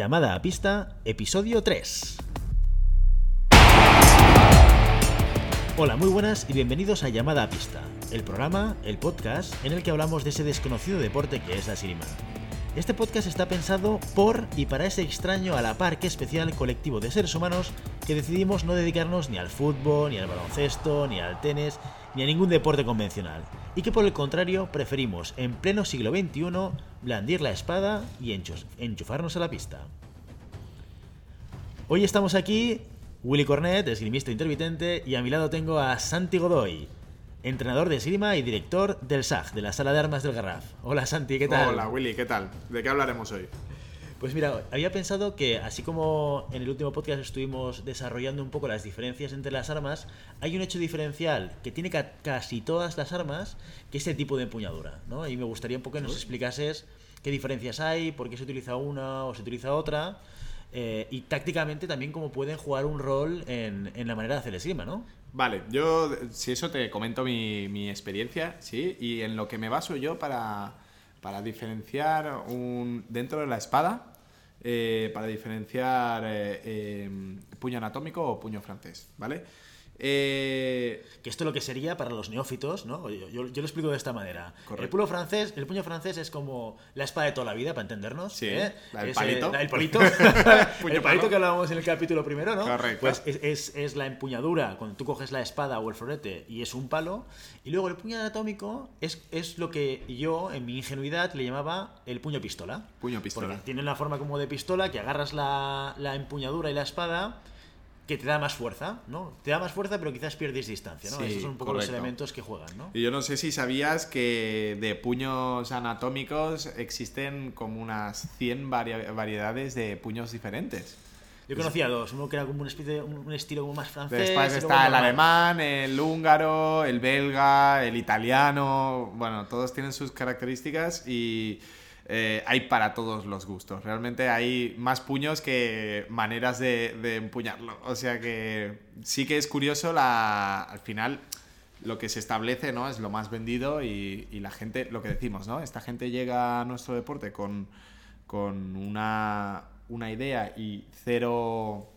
Llamada a pista, episodio 3. Hola, muy buenas y bienvenidos a Llamada a pista, el programa, el podcast en el que hablamos de ese desconocido deporte que es la esgrima. Este podcast está pensado por y para ese extraño a la par que especial colectivo de seres humanos que decidimos no dedicarnos ni al fútbol, ni al baloncesto, ni al tenis, ni a ningún deporte convencional, y que por el contrario preferimos en pleno siglo XXI blandir la espada y enchufarnos a la pista. Hoy estamos aquí, Willy Cornet, esgrimista intermitente, y a mi lado tengo a Santi Godoy, entrenador de esgrima y director del SAG, de la Sala de Armas del Garraf. Hola Santi, ¿qué tal? Hola Willy, ¿qué tal? ¿De qué hablaremos hoy? Pues mira, había pensado que así como en el último podcast estuvimos desarrollando un poco las diferencias entre las armas, hay un hecho diferencial que tiene ca- casi todas las armas, que es el tipo de empuñadura, ¿no? Y me gustaría un poco que nos explicases qué diferencias hay, por qué se utiliza una o se utiliza otra, eh, y tácticamente también cómo pueden jugar un rol en, en la manera de hacer esgrima, ¿no? Vale, yo si eso te comento mi, mi experiencia, ¿sí? Y en lo que me baso yo para, para diferenciar un, dentro de la espada, eh, para diferenciar eh, eh, puño anatómico o puño francés, ¿vale? Eh, Que esto lo que sería para los neófitos, ¿no? Yo, yo- yo lo explico de esta manera. Correcto. El puño francés, el puño francés es como la espada de toda la vida, para entendernos. Sí, ¿eh? la del Es, palito. eh, la del palito. El palito que hablábamos en el capítulo primero, ¿no? Correcto. Pues es, es- es la empuñadura, cuando tú coges la espada o el florete y es un palo. Y luego el puño anatómico es, es lo que yo, en mi ingenuidad, le llamaba el puño pistola. Puño pistola. Porque tiene una forma como de pistola, que agarras la, la empuñadura y la espada que te da más fuerza, ¿no? Te da más fuerza, pero quizás pierdes distancia, ¿no? Sí, Esos son un poco los correcto. elementos que juegan, ¿no? y yo no sé si sabías que de puños anatómicos existen como unas 100 vari- variedades de puños diferentes. Yo conocía dos, uno que era como una especie un, un estilo como más francés. Después está el alemán, el húngaro, el belga, el italiano. Bueno, todos tienen sus características y eh, hay para todos los gustos. Realmente hay más puños que maneras de, de empuñarlo. O sea que sí que es curioso la, al final lo que se establece ¿no? es lo más vendido y, y la gente, lo que decimos, ¿no? Esta gente llega a nuestro deporte con, con una, una idea y cero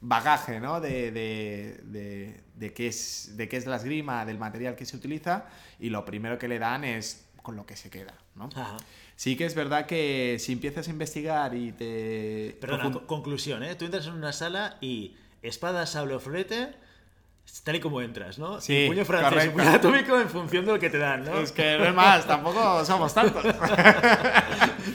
bagaje ¿no? de, de, de, de qué es, de qué es la esgrima, del material que se utiliza y lo primero que le dan es con lo que se queda. ¿no? Ajá. Sí que es verdad que si empiezas a investigar y te... Perdona, conclusión, ¿eh? Tú entras en una sala y espada, sable o florete, tal y como entras, ¿no? Sí, puño francés correcto. puño anatómico en función de lo que te dan, ¿no? Es que no es más, tampoco somos tantos.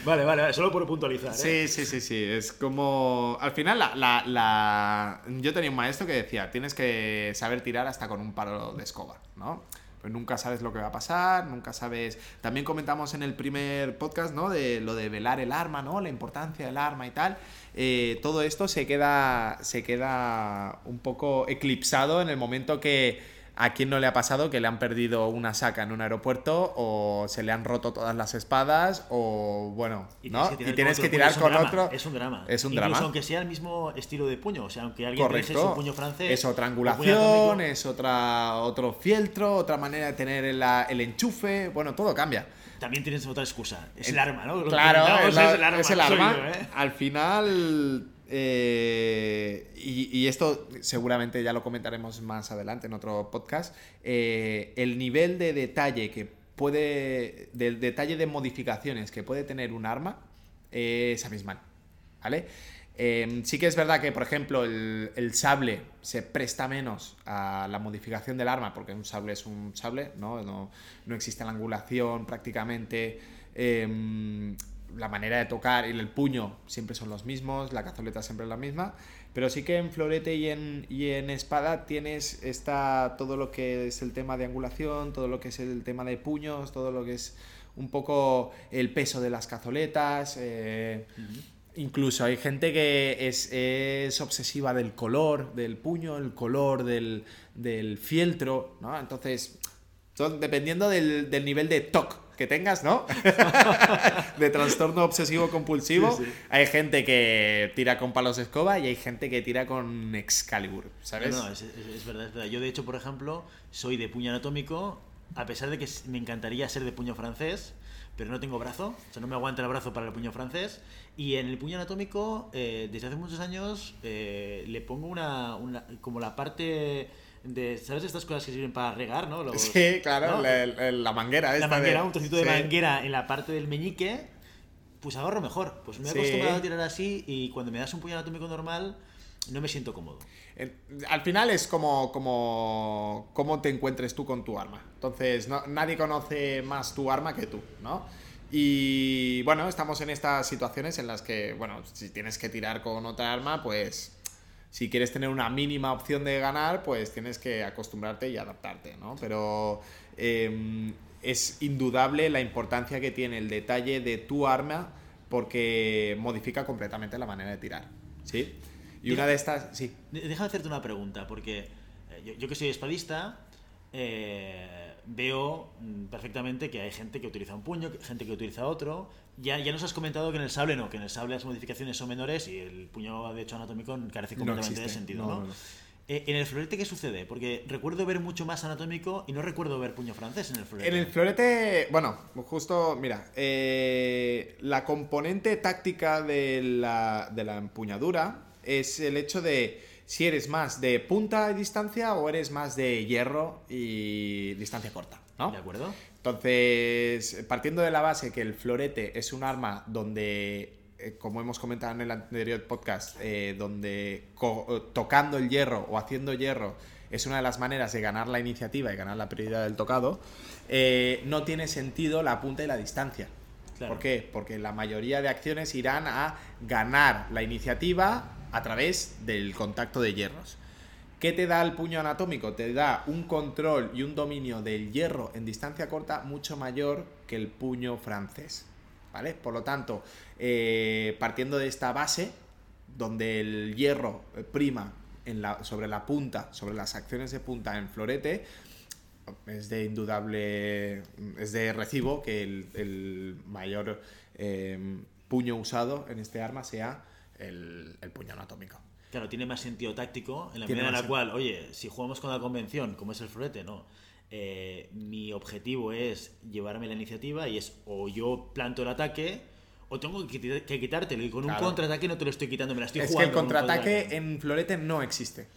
Vale, vale, vale, solo por puntualizar, ¿eh? Sí, sí, sí, sí. Es como. Al final, la, la- la- yo tenía un maestro que decía: tienes que saber tirar hasta con un palo de escoba, ¿no? Nunca sabes lo que va a pasar, nunca sabes. También comentamos en el primer podcast, ¿no? De lo de velar el arma, ¿no? La importancia del arma y tal. Eh, todo esto se queda, se queda un poco eclipsado en el momento que a quien no le ha pasado que le han perdido una saca en un aeropuerto o se le han roto todas las espadas o bueno, Y ¿no? tienes que tirar, y tienes con que tirar con es un otro. drama, Es un drama. Es un Incluso drama. aunque sea el mismo estilo de puño. O sea, aunque alguien Correcto. su puño francés. Es otra angulación, es otra, otro fieltro, otra manera de tener la- el enchufe. Bueno, todo cambia. También tienes otra excusa. Es el arma, ¿no? Lo Claro, es, la- es el arma. el yo, ¿eh? Al final. Eh, y, esto seguramente ya lo comentaremos más adelante en otro podcast. eh, el nivel de detalle que puede. del detalle de modificaciones que puede tener un arma es abismal. ¿Vale? Eh, sí que es verdad que, por ejemplo, el, el sable se presta menos a la modificación del arma, porque un sable es un sable, ¿no? No, no existe la angulación prácticamente. La manera de tocar y el puño siempre son los mismos, la cazoleta siempre es la misma, pero sí que en florete y en, y en espada tienes esta, todo lo que es el tema de angulación, todo lo que es el tema de puños, todo lo que es un poco el peso de las cazoletas. eh, Incluso hay gente que es, es obsesiva del color del puño, el color del, del fieltro, ¿no? Entonces, son, dependiendo del, del nivel de TOC que tengas, ¿no? de trastorno obsesivo compulsivo, Sí, sí. hay gente que tira con palos de escoba y hay gente que tira con Excalibur, ¿sabes? No, no, es, verdad, es verdad. Yo, de hecho, por ejemplo, soy de puño anatómico a pesar de que me encantaría ser de puño francés, pero no tengo brazo, o sea, no me aguanta el brazo para el puño francés. Y en el puño anatómico, eh, desde hace muchos años, eh, le pongo una, una, como la parte de, ¿sabes? Estas cosas que sirven para regar, ¿no? sí, claro, la, manguera. la manguera, un trocito de manguera en la parte del meñique, pues ahorro mejor. Pues me he acostumbrado a tirar así y cuando me das un puño anatómico normal, no me siento cómodo. Al final es como, como, como te encuentres tú con tu arma. Entonces, nadie conoce más tu arma que tú, ¿no? Y bueno, estamos en estas situaciones en las que, bueno, si tienes que tirar con otra arma, pues si quieres tener una mínima opción de ganar, pues tienes que acostumbrarte y adaptarte, ¿no? Pero em, es indudable la importancia que tiene el detalle de tu arma porque modifica completamente la manera de tirar, ¿sí? Y una de estas, sí. Déjame hacerte una pregunta, porque eh, yo, que soy espadista, eh, veo mm, perfectamente que hay gente que utiliza un puño, gente que utiliza otro. Ya, ya nos has comentado que en el sable no, que en el sable las modificaciones son menores y el puño, de hecho, anatómico carece completamente de sentido, ¿no? Eh, ¿En el florete qué sucede? Porque recuerdo ver mucho más anatómico y no recuerdo ver puño francés en el florete. En el florete, bueno, justo, mira, la componente táctica de la, de la empuñadura es el hecho de si eres más de punta y distancia o eres más de hierro y distancia corta, ¿no? De acuerdo. Entonces, partiendo de la base que el florete es un arma donde, eh, como hemos comentado en el anterior podcast, eh, donde tocando el hierro o haciendo hierro es una de las maneras de ganar la iniciativa y ganar la prioridad del tocado, eh, no tiene sentido la punta y la distancia. ¿Por qué? Porque la mayoría de acciones irán a ganar la iniciativa a través del contacto de hierros. ¿Qué te da el puño anatómico? Te da un control y un dominio del hierro en distancia corta mucho mayor que el puño francés. ¿Vale? Por lo tanto, eh, partiendo de esta base, donde el hierro eh, prima sobre la punta, sobre las acciones de punta en florete, es de indudable, es de recibo que el, mayor eh, puño usado en este arma sea el, puño anatómico. Claro, tiene más sentido táctico en la medida en la cual, oye, si jugamos con la convención, como es el florete, no. Eh, mi objetivo es llevarme la iniciativa y es o yo planto el ataque o tengo que, quitártelo y con un contraataque no te lo estoy quitando, me la estoy jugando. Es que el contraataque en florete no existe.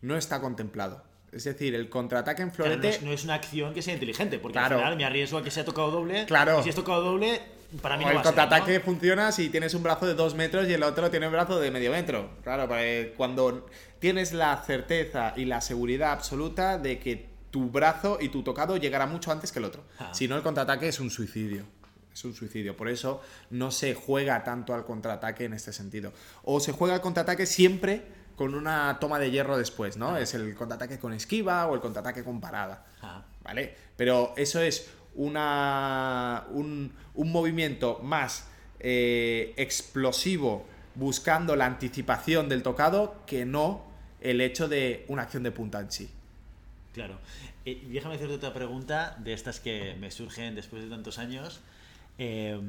No está contemplado. Es decir, el contraataque en florete. no, es, una acción que sea inteligente, porque al final me arriesgo a que sea tocado doble. Claro. Y si es tocado doble, para mí o no el contraataque funciona si tienes un brazo de dos metros y el otro tiene un brazo de medio metro. Claro, cuando tienes la certeza y la seguridad absoluta de que tu brazo y tu tocado llegará mucho antes que el otro. Ah. Si no, el contraataque es un suicidio. Es un suicidio. Por eso no se juega tanto al contraataque en este sentido. O se juega al contraataque siempre con una toma de hierro después, ¿no? Es el contraataque con esquiva o el contraataque con parada. ¿Vale? Pero eso es una, un, movimiento más eh, explosivo buscando la anticipación del tocado que no el hecho de una acción de punta en sí. Claro. Eh, déjame hacerte otra pregunta de estas que me surgen después de tantos años. Eh,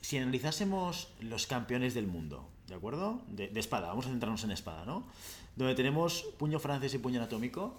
si analizásemos los campeones del mundo, ¿de acuerdo? De, espada, vamos a centrarnos en espada, ¿no? Donde tenemos puño francés y puño anatómico.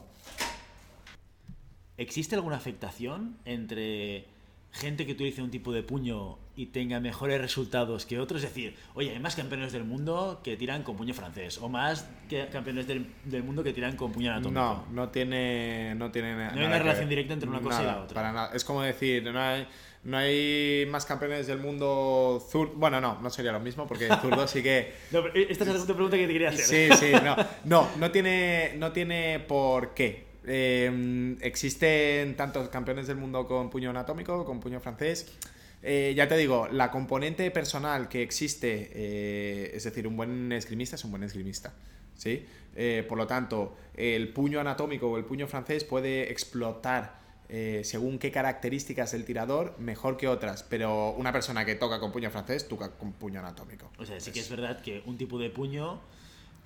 ¿Existe alguna afectación entre gente que utilice un tipo de puño y tenga mejores resultados que otros? Es decir, oye, hay más campeones del mundo que tiran con puño francés o más que campeones del, mundo que tiran con puño anatómico. No, no tiene, no tiene No hay una relación directa entre una cosa y la otra. Para nada. Es como decir, no hay no hay más campeones del mundo zurdo. Bueno, no, no sería lo mismo porque zurdo sí que. esta es la segunda pregunta que te quería hacer. Sí, sí, no. No, no tiene, no tiene por qué. Em, existen tantos campeones del mundo con puño anatómico, con puño francés. Eh, ya te digo, la componente personal que existe, eh, es decir, un buen esgrimista es un buen esgrimista. ¿sí? Eh, por lo tanto, el puño anatómico o el puño francés puede explotar eh, según qué características del tirador, mejor que otras. Pero una persona que toca con puño francés, toca con puño anatómico. O sea, sí que es verdad que un tipo de puño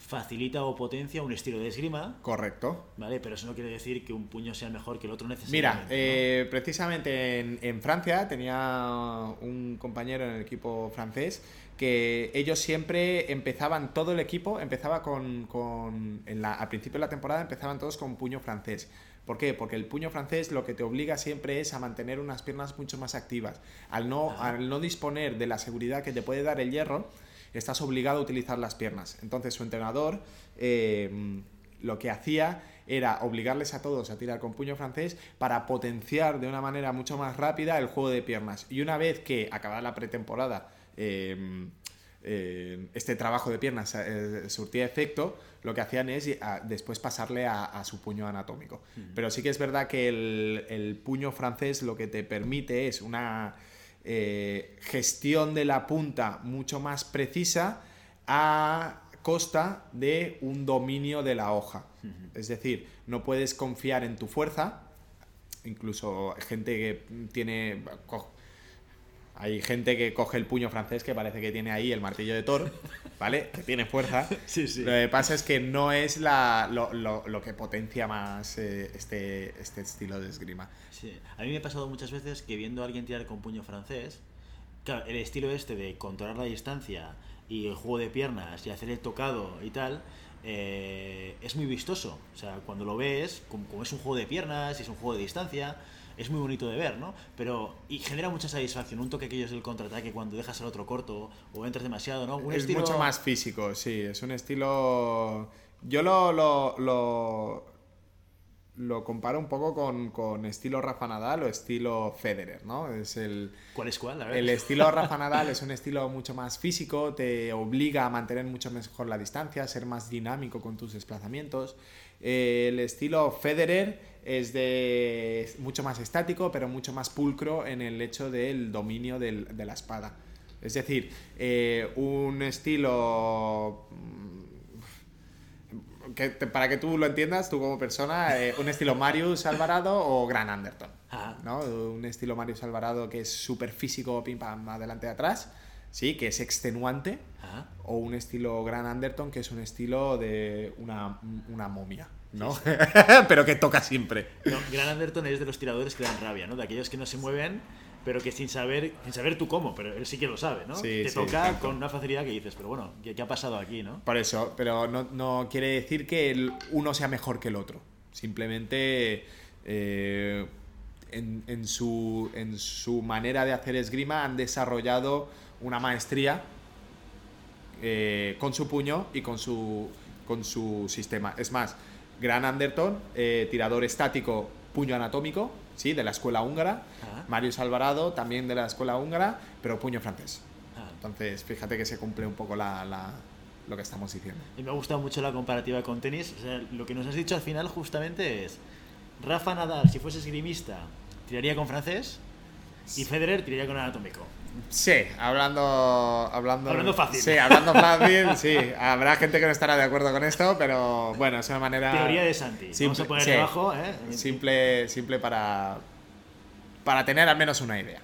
facilita o potencia un estilo de esgrima. Correcto. Vale, pero eso no quiere decir que un puño sea mejor que el otro necesariamente. Mira, eh, precisamente en, Francia tenía un compañero en el equipo francés que ellos siempre empezaban, todo el equipo empezaba con, con en la, al principio de la temporada empezaban todos con puño francés ¿Por qué? Porque el puño francés lo que te obliga siempre es a mantener unas piernas mucho más activas. Al no, al no disponer de la seguridad que te puede dar el hierro, estás obligado a utilizar las piernas. Entonces su entrenador eh, lo que hacía era obligarles a todos a tirar con puño francés para potenciar de una manera mucho más rápida el juego de piernas. Y una vez que acababa la pretemporada, eh, eh, este trabajo de piernas eh, surtía efecto, lo que hacían es después pasarle a, su puño anatómico. Pero sí que es verdad que el, puño francés lo que te permite es una gestión de la punta mucho más precisa a costa de un dominio de la hoja. Es decir, no puedes confiar en tu fuerza. Incluso gente que tiene. Hay gente que coge el puño francés que parece que tiene ahí el martillo de Thor, ¿vale? Que tiene fuerza. Lo que pasa es que no es la, lo, que potencia más eh, este, este estilo de esgrima. Sí. A mí me ha pasado muchas veces que viendo a alguien tirar con puño francés, claro, el estilo este de controlar la distancia y el juego de piernas y hacer el tocado y tal, eh, es muy vistoso. O sea, cuando lo ves, como, es un juego de piernas y es un juego de distancia, es muy bonito de ver, ¿no? Pero, y genera mucha satisfacción. Un toque que es del contraataque cuando dejas al otro corto o entras demasiado, ¿no? es mucho más físico, sí. Es un estilo. Yo lo, lo lo comparo un poco con, estilo Rafa Nadal o estilo Federer, ¿no? Es el, ¿Cuál es cuál? El estilo Rafa Nadal es un estilo mucho más físico, te obliga a mantener mucho mejor la distancia, ser más dinámico con tus desplazamientos. el estilo Federer es de mucho más estático, pero mucho más pulcro en el hecho del dominio de la espada. Es decir, eh, un estilo para que tú lo entiendas, tú como persona, eh, un estilo Marius Alvarado o Gran Anderton. Ah. ¿no? Un estilo Marius Alvarado que es súper físico, pim pam, adelante y atrás, ¿sí? que es extenuante. Ah. O un estilo Gran Anderton que es un estilo de una, una momia. ¿no? Pero que toca siempre. Gran Anderton es de los tiradores que dan rabia, ¿no? De aquellos que no se mueven pero que sin saber, sin saber tú cómo, pero él sí que lo sabe, ¿no? Te toca con una facilidad que dices, pero bueno, ¿qué, ha pasado aquí, no? Por eso, pero no, quiere decir que el uno sea mejor que el otro. Simplemente eh, en, su, en su manera de hacer esgrima han desarrollado una maestría eh, con su puño y con su, con su sistema. Es más, Gran Anderton, eh, tirador estático, puño anatómico, ¿sí? de la escuela húngara. Marius Alvarado, también de la escuela húngara, pero puño francés. Entonces, fíjate que se cumple un poco la, lo que estamos diciendo. Y me ha gustado mucho la comparativa con tenis. lo que nos has dicho al final justamente es, Rafa Nadal, si fuese esgrimista, tiraría con francés y Federer tiraría con anatómico. Sí, hablando, hablando, hablando fácil. Sí, hablando fácil, sí. Habrá gente que no estará de acuerdo con esto, pero bueno, es una manera. Teoría de Santi. Vamos a poner debajo, ¿eh? Simple, simple para, para tener al menos una idea.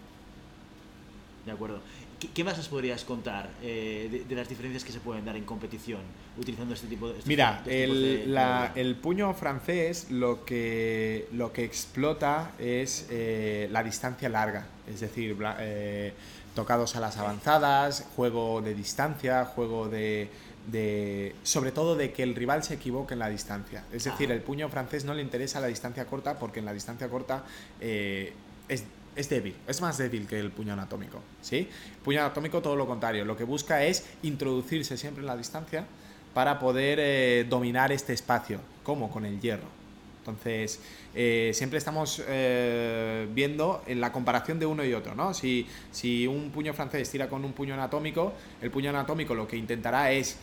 De acuerdo. ¿Qué, más nos podrías contar eh, de, las diferencias que se pueden dar en competición utilizando este tipo de... Mira, el, el, puño francés lo que, lo que explota es eh, la distancia larga, es decir, eh, tocados a las avanzadas, juego de distancia, juego de, de, sobre todo de que el rival se equivoque en la distancia. Es decir, el puño francés no le interesa la distancia corta porque en la distancia corta es es débil, es más débil que el puño anatómico, ¿sí? puño anatómico todo lo contrario, lo que busca es introducirse siempre en la distancia para poder eh, dominar este espacio, como con el hierro. Entonces, eh, siempre estamos eh, viendo en la comparación de uno y otro, ¿no? Si, si un puño francés tira con un puño anatómico, el puño anatómico lo que intentará es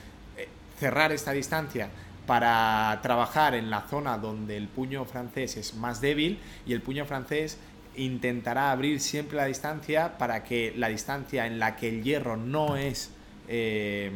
cerrar esta distancia para trabajar en la zona donde el puño francés es más débil y el puño francés intentará abrir siempre la distancia para que la distancia en la que el hierro no es eh,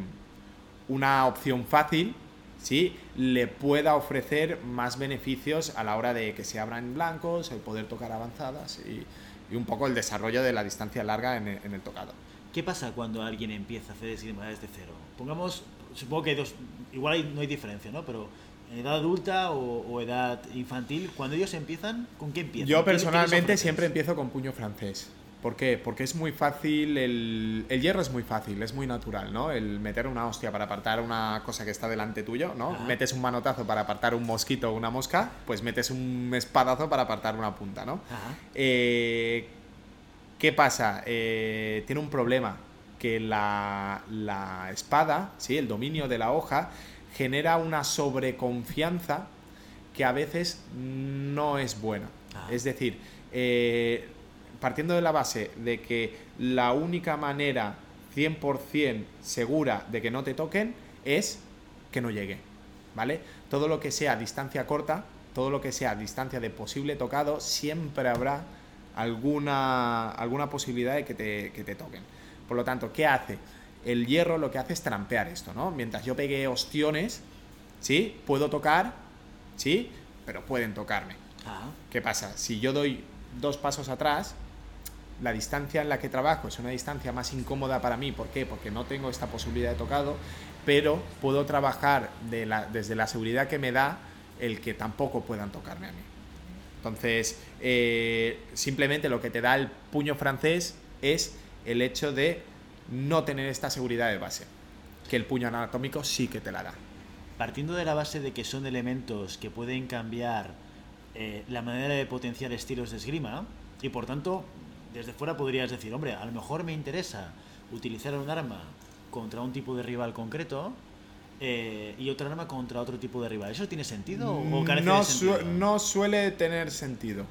una opción fácil, ¿sí? le pueda ofrecer más beneficios a la hora de que se abran blancos, el poder tocar avanzadas y, un poco el desarrollo de la distancia larga en el, tocado. ¿Qué pasa cuando alguien empieza a hacer esgrima desde cero? Pongamos, supongo que igual no hay diferencia, ¿no? Pero edad adulta o, edad infantil, cuando ellos empiezan, ¿con qué empiezan? Yo personalmente siempre empiezo con puño francés. ¿Por qué? Porque es muy fácil, el, el, hierro es muy fácil, es muy natural, ¿no? El meter una hostia para apartar una cosa que está delante tuyo, ¿no? Metes un manotazo para apartar un mosquito o una mosca, pues metes un espadazo para apartar una punta, ¿no? Eh, ¿Qué pasa? Eh, tiene un problema, que la, la, espada, ¿sí? el dominio de la hoja, genera una sobreconfianza que a veces no es buena. Es decir, eh, partiendo de la base de que la única manera 100% segura de que no te toquen es que no llegue, ¿vale? Todo lo que sea distancia corta, todo lo que sea distancia de posible tocado, siempre habrá alguna, alguna posibilidad de que te, que te toquen. Por lo tanto, ¿qué hace? El hierro lo que hace es trampear esto, ¿no? Mientras yo pegue ostiones, ¿sí? Puedo tocar, ¿sí? Pero pueden tocarme. Ah. ¿Qué pasa? Si yo doy dos pasos atrás, la distancia en la que trabajo es una distancia más incómoda para mí. ¿Por qué? Porque no tengo esta posibilidad de tocado, pero puedo trabajar desde la seguridad que me da el que tampoco puedan tocarme a mí. Entonces, eh, simplemente lo que te da el puño francés es el hecho de no tener esta seguridad de base, que el puño anatómico sí que te la da. Partiendo de la base de que son elementos que pueden cambiar eh, la manera de potenciar estilos de esgrima, y por tanto desde fuera podrías decir, hombre, a lo mejor me interesa utilizar un arma contra un tipo de rival concreto eh, y otra arma contra otro tipo de rival. ¿Eso tiene sentido o no, no suele tener sentido.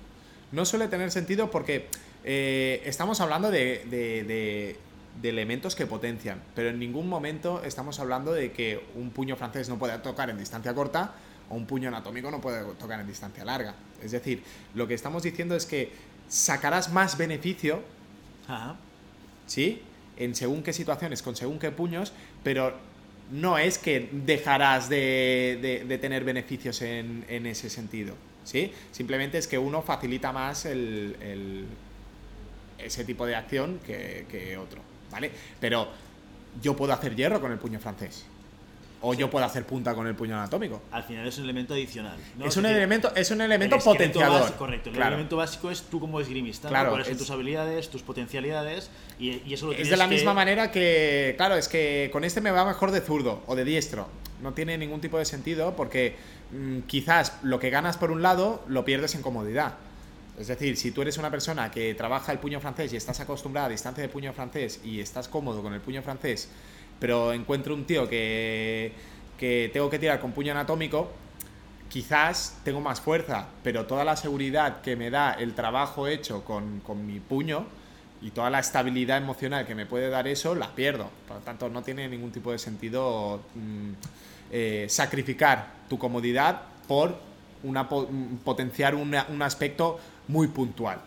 No suele tener sentido porque eh, estamos hablando de, de, elementos que potencian, pero en ningún momento estamos hablando de que un puño francés no pueda tocar en distancia corta o un puño anatómico no puede tocar en distancia larga. Es decir, lo que estamos diciendo es que sacarás más beneficio, ¿sí? En según qué situaciones, con según qué puños, pero no es que dejarás de, tener beneficios en, ese sentido, ¿sí? Simplemente es que uno facilita más el, ese tipo de acción que, que otro, ¿vale? Pero yo puedo hacer hierro con el puño francés. O yo puedo hacer punta con el puño anatómico. Al final es un elemento adicional. Es, un elemento, es un elemento potenciador. correcto. El elemento básico es tú como esgrimista. Claro, ¿no? tus habilidades, tus potencialidades. Y, eso lo Es de la misma manera que. Claro, es que con este me va mejor de zurdo o de diestro. No tiene ningún tipo de sentido porque mm, quizás lo que ganas por un lado lo pierdes en comodidad. Es decir, si tú eres una persona que trabaja el puño francés y estás acostumbrada a distancia de puño francés y estás cómodo con el puño francés pero encuentro un tío que, que tengo que tirar con puño anatómico, quizás tengo más fuerza, pero toda la seguridad que me da el trabajo hecho con, con, mi puño y toda la estabilidad emocional que me puede dar eso, la pierdo. Por lo tanto, no tiene ningún tipo de sentido mm, eh, sacrificar tu comodidad por una, potenciar un aspecto muy puntual.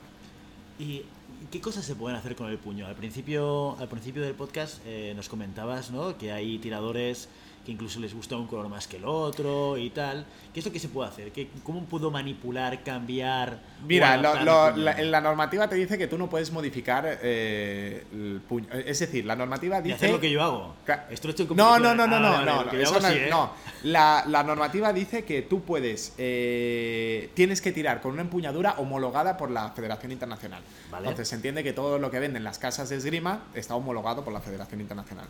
Y ¿Qué cosas se pueden hacer con el puño? Al principio, al principio del podcast eh, nos comentabas ¿no? que hay tiradores que incluso les gusta un color más que el otro y tal. ¿Qué es lo que se puede hacer? ¿Qué, ¿Cómo puedo manipular, cambiar? Mira, la, normativa te dice que tú no puedes modificar eh, el puño. Es decir, la normativa dice. ¿Y hacer lo que yo hago. Esto estoy no, no, no, no, no, no, no. La, normativa dice que tú puedes. Eh, tienes que tirar con una empuñadura homologada por la Federación Internacional. Entonces se entiende que todo lo que venden las casas de esgrima está homologado por la Federación Internacional.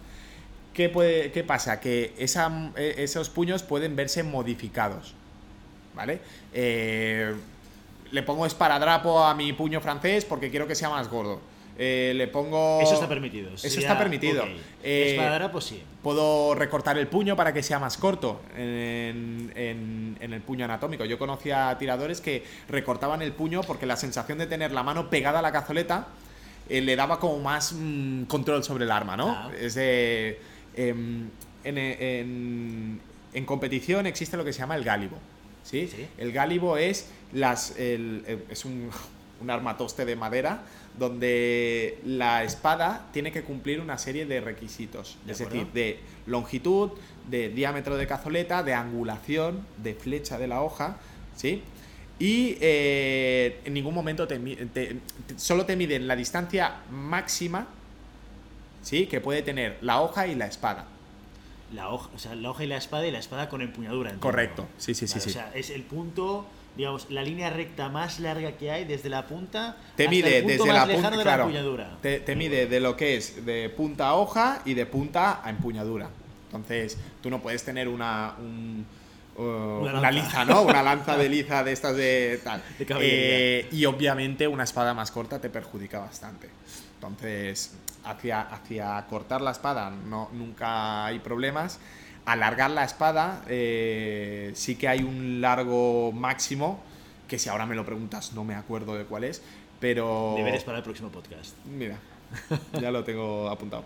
¿Qué, puede, qué pasa? Que esa, e, esos puños pueden verse modificados. ¿Vale? Eh, le pongo esparadrapo a mi puño francés porque quiero que sea más gordo. Eh, le pongo. Eso está permitido. Eso está permitido. Eh, esparadrapo sí. Puedo recortar el puño para que sea más corto en, en, el puño anatómico. Yo conocía tiradores que recortaban el puño porque la sensación de tener la mano pegada a la cazoleta le daba como más mm, control sobre el arma, ¿no? Ah. Es de Em, en, competición existe lo que se llama el gálibo. ¿sí? El gálibo es, las, es un, un armatoste de madera donde la espada tiene que cumplir una serie de requisitos, es decir, de longitud, de diámetro de cazoleta, de angulación, de flecha de la hoja, ¿sí? Y eh, en ningún momento solo te miden la distancia máxima ¿sí? Que puede tener la hoja y la espada. La hoja, o sea, la hoja y la espada y la espada con empuñadura. Correcto, sí, sí, sí, O sea, es el punto digamos, la línea recta más larga que hay desde la punta Te hasta mide el punto desde más la punta. de Claro, la empuñadura. te, te mide de lo que es de punta a hoja y de punta a empuñadura. Entonces, tú no puedes tener una. un- uh, Una una, lanza. liza, ¿no? Una lanza de liza de estas de tal. De. Eh, y obviamente una espada más corta te perjudica bastante. Entonces, hacia, hacia cortar la espada no, nunca hay problemas. Alargar la espada, eh, sí que hay un largo máximo, que si ahora me lo preguntas no me acuerdo de cuál es, pero... Deberes para el próximo podcast. Mira, ya lo tengo apuntado.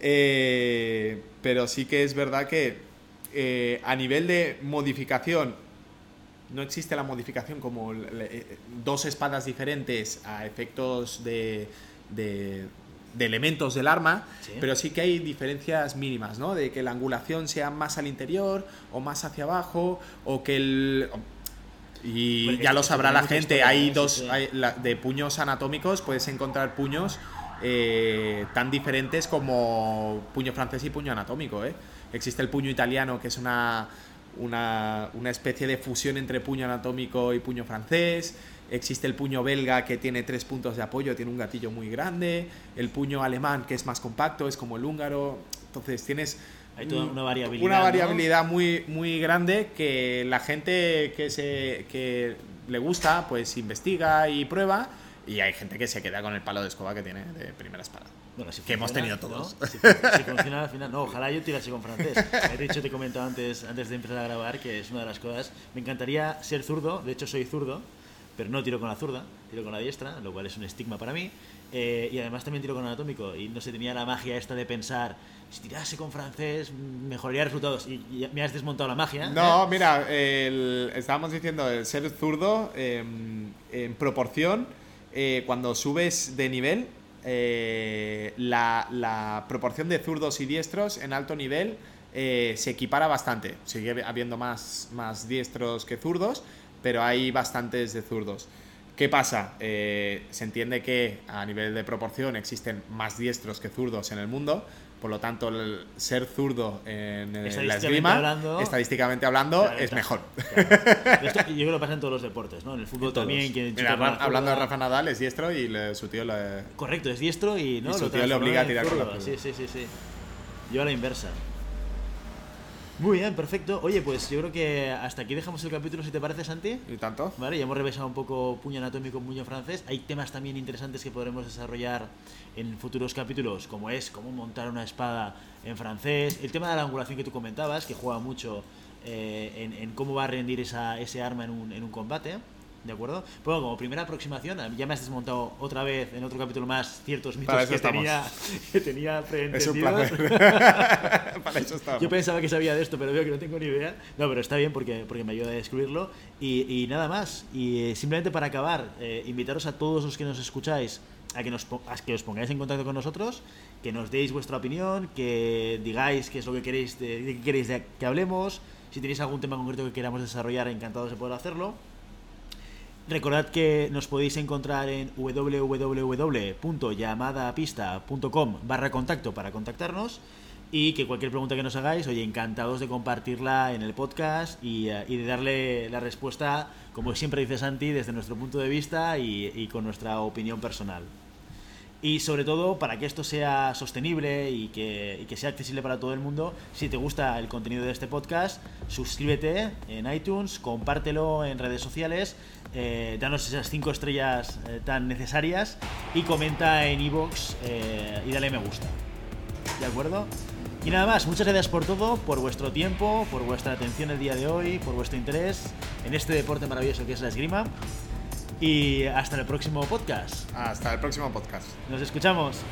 Eh, pero sí que es verdad que eh, a nivel de modificación, no existe la modificación como le- dos espadas diferentes a efectos de, de- de elementos del arma, Sí. pero sí que hay diferencias mínimas, ¿no? De que la angulación sea más al interior o más hacia abajo, o que el... Y ya esto- lo sabrá la gente, hay dos, sí. hay la- de puños anatómicos puedes encontrar puños eh, tan diferentes como puño francés y puño anatómico. ¿eh? Existe el puño italiano, que es una, una, una especie de fusión entre puño anatómico y puño francés. Existe el puño belga que tiene tres puntos de apoyo, tiene un gatillo muy grande. El puño alemán que es más compacto, es como el húngaro. Entonces tienes Hay toda una variabilidad, una ¿no? variabilidad muy, muy grande que la gente que, se, que le gusta pues investiga y prueba. Y hay gente que se queda con el palo de escoba que tiene de primera espada. Bueno, si Que hemos tenido todos. ¿no? Si, si funciona al final, no, ojalá yo tirase con francés. De hecho, te he comentado antes, antes de empezar a grabar que es una de las cosas. Me encantaría ser zurdo, de hecho, soy zurdo, pero no tiro con la zurda, tiro con la diestra, lo cual es un estigma para mí. Eh, y además también tiro con anatómico. Y no sé, tenía la magia esta de pensar, si tirase con francés, mejoraría resultados. Y, y me has desmontado la magia. No, ¿eh? mira, el- estábamos diciendo el ser zurdo em, en proporción, eh, cuando subes de nivel, eh, la, proporción de zurdos y diestros en alto nivel eh, se equipara bastante. Sigue habiendo más, más diestros que zurdos, pero hay bastantes de zurdos. ¿Qué pasa? Eh, se entiende que a nivel de proporción existen más diestros que zurdos en el mundo, por lo tanto el ser zurdo en, la Estadísticamente esgrima, hablando- estadísticamente hablando, Claro, es mejor. Claro. Esto yo creo que lo pasa en todos los deportes, ¿no? En el fútbol Todos. también. quien Mira, hablando de Rafa Nadal, es diestro y le- su tío le... Correcto, es diestro y, ¿no? Y su tío le obliga a en tirar con la zurda. Sí, sí, sí, sí. Yo a la inversa. Muy bien, perfecto. Oye, pues yo creo que hasta aquí dejamos el capítulo, si te parece, Santi. ¿Y tanto? Vale, ya hemos revisado un poco puño anatómico, puño francés. Hay temas también interesantes que podremos desarrollar en futuros capítulos, como es cómo montar una espada en francés. El tema de la angulación que tú comentabas, que juega mucho eh, en, en cómo va a rendir esa, ese arma en un, en un combate. ¿De acuerdo? Bueno, como primera aproximación, ya me has desmontado otra vez en otro capítulo más ciertos mitos que estamos. tenía, que tenía Es un preentendidos. placer. Para eso estamos. Yo pensaba que sabía de esto, pero veo que no tengo ni idea. No, pero está bien porque, porque me ayuda a descubrirlo. Y, y nada más. Y eh, simplemente para acabar, eh, invitaros a todos los que nos escucháis a que, nos, a que os pongáis en contacto con nosotros, que nos deis vuestra opinión, que digáis qué es lo que queréis de, de qué queréis de- que hablemos. Si tenéis algún tema concreto que queramos desarrollar, encantados de poder hacerlo. Recordad que nos podéis encontrar en www.llamadapista.com barra contacto para contactarnos y que cualquier pregunta que nos hagáis, oye, encantados de compartirla en el podcast y, eh, de darle la respuesta, como siempre dice Santi, desde nuestro punto de vista y con nuestra opinión personal. Y sobre todo, para que esto sea sostenible y que, y que sea accesible para todo el mundo, si te gusta el contenido de este podcast, suscríbete en iTunes, compártelo en redes sociales, eh, danos esas cinco estrellas eh, tan necesarias y comenta en iVoox eh, y dale me gusta. ¿De acuerdo? Y nada más, muchas gracias por todo, por vuestro tiempo, por vuestra atención el día de hoy, por vuestro interés en este deporte maravilloso que es la esgrima. Y hasta el próximo podcast. Hasta el próximo podcast. Nos escuchamos.